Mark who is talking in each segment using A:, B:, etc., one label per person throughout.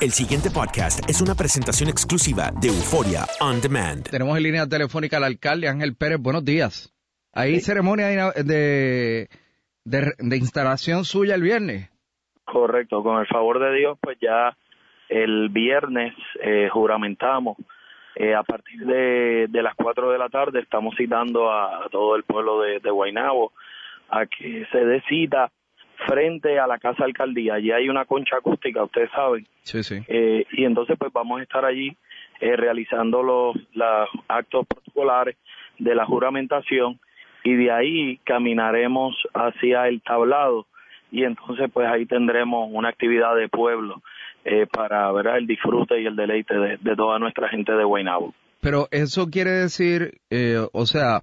A: El siguiente podcast es una presentación exclusiva de Euforia On Demand.
B: Tenemos en línea telefónica al alcalde Ángel Pérez. Buenos días. ¿Hay ceremonia de, de, de- de instalación suya el viernes?
C: Correcto, con el favor de Dios, pues ya el viernes eh, juramentamos. Eh, a partir de, de las 4 de la tarde estamos citando a, a todo el pueblo de, de Guaynabo a que se dé cita frente a la Casa Alcaldía. Allí hay una concha acústica, ustedes saben.
B: Sí, sí.
C: Eh, y entonces pues vamos a estar allí eh, realizando los, los actos protocolares de la juramentación y de ahí caminaremos hacia el tablado y entonces pues ahí tendremos una actividad de pueblo eh, para ver el disfrute y el deleite de, de toda nuestra gente de Guaynabo.
B: Pero eso quiere decir, eh, o sea,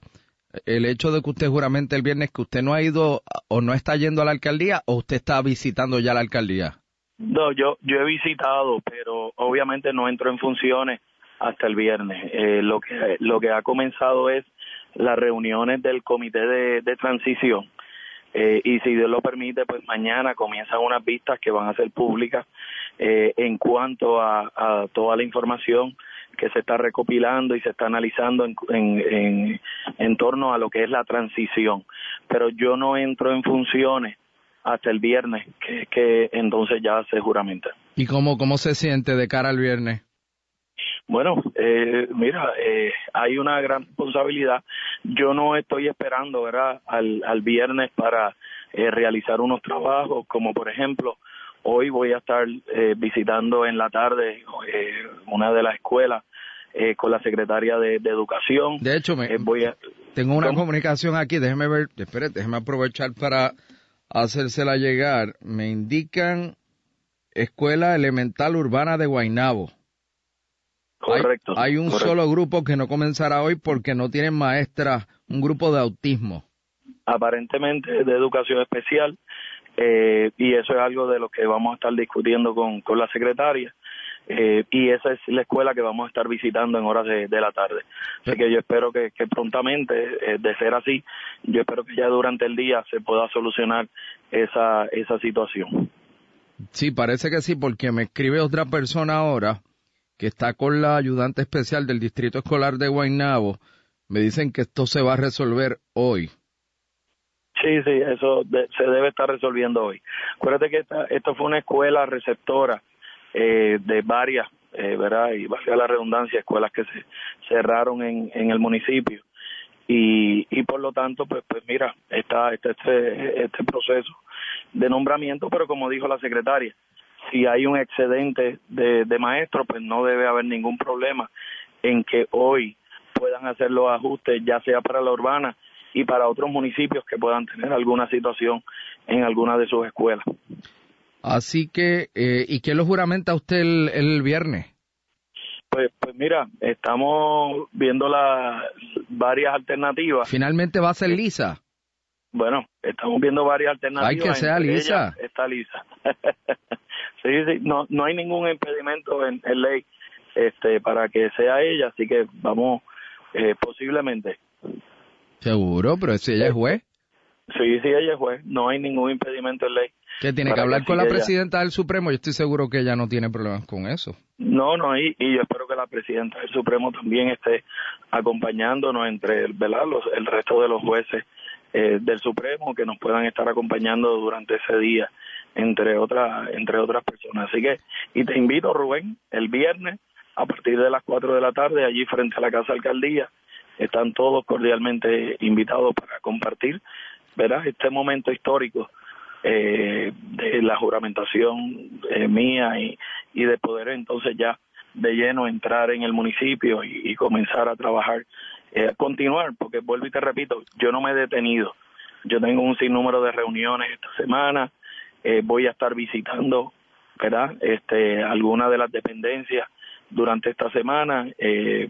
B: el hecho de que usted juramente el viernes que usted no ha ido o no está yendo a la alcaldía o usted está visitando ya la alcaldía.
C: No, yo yo he visitado, pero obviamente no entro en funciones hasta el viernes. Eh, lo que lo que ha comenzado es las reuniones del comité de, transición Eh, y si Dios lo permite, pues mañana comienzan unas vistas que van a ser públicas eh, en cuanto a, a toda la información que se está recopilando y se está analizando en, en, en, en torno a lo que es la transición. Pero yo no entro en funciones hasta el viernes, que, que entonces ya se juramenta.
B: ¿Y cómo, cómo se siente de cara al viernes?
C: Bueno, eh, mira, eh, hay una gran responsabilidad. Yo no estoy esperando, ¿verdad?, al, al viernes para eh, realizar unos trabajos, como por ejemplo, hoy voy a estar eh, visitando en la tarde eh, una de las escuelas eh, con la secretaria de, de Educación.
B: De hecho, me,
C: Eh, voy a,
B: tengo una
C: ¿Cómo?
B: comunicación aquí, déjeme ver, espere, déjeme aprovechar para hacérsela llegar. Me indican Escuela Elemental Urbana de Guaynabo. Hay-
C: correcto.
B: Hay, un
C: correcto.
B: solo grupo que no comenzará hoy porque no tienen maestra, un grupo de autismo.
C: aparentemente de educación especial eh, y eso es algo de lo que vamos a estar discutiendo con, con la secretaria eh, y esa es la escuela que vamos a estar visitando en horas de, de la tarde. Así que yo espero que, que prontamente, eh, de ser así, yo espero que ya durante el día se pueda solucionar esa, esa situación.
B: Sí, parece que sí, porque me escribe otra persona ahora que está con la ayudante especial del Distrito Escolar de Guaynabo. Me dicen que esto se va a resolver hoy.
C: Sí, sí, eso de- se debe estar resolviendo hoy. Acuérdate que esta, esto fue una escuela receptora eh, de varias, eh, ¿verdad? Y valga la redundancia, escuelas que se cerraron en, en el municipio. Y, y por lo tanto, pues, pues mira, está este, este, este proceso de nombramiento, pero como dijo la secretaria, si hay un excedente de, de maestros, pues no debe haber ningún problema en que hoy puedan hacer los ajustes, ya sea para la urbana y para otros municipios que puedan tener alguna situación en alguna de sus escuelas.
B: Así que, eh, ¿y qué lo juramenta usted el, el viernes?
C: Pues, pues mira, estamos viendo las varias alternativas.
B: Finalmente va a ser lisa.
C: Bueno, estamos viendo varias alternativas.
B: Ay, que sea lisa.
C: Está lisa. sí, sí, no, no hay ningún impedimento en, en ley este, para que sea ella, así que vamos, eh, posiblemente.
B: Seguro, pero si ella es juez,
C: Sí, sí, ella es juez, no hay ningún impedimento en ley.
B: que tiene que hablar
C: que
B: con la
C: ella.
B: presidenta del Supremo, yo estoy seguro que ella no tiene problemas con eso.
C: No, no, y, y yo espero que la presidenta del Supremo también esté acompañándonos entre el, ¿verdad? Los, el resto de los jueces eh, del Supremo que nos puedan estar acompañando durante ese día, entre otras entre otras personas. Así que, y te invito, Rubén, el viernes a partir de las 4 de la tarde, allí frente a la Casa Alcaldía, están todos cordialmente invitados para compartir, ¿verdad? Este momento histórico eh, de la juramentación eh, mía y, y de poder entonces ya de lleno entrar en el municipio y, y comenzar a trabajar, eh, continuar, porque vuelvo y te repito, yo no me he detenido. Yo tengo un sinnúmero de reuniones esta semana, eh, voy a estar visitando, ¿verdad? Este, algunas de las dependencias durante esta semana. Eh,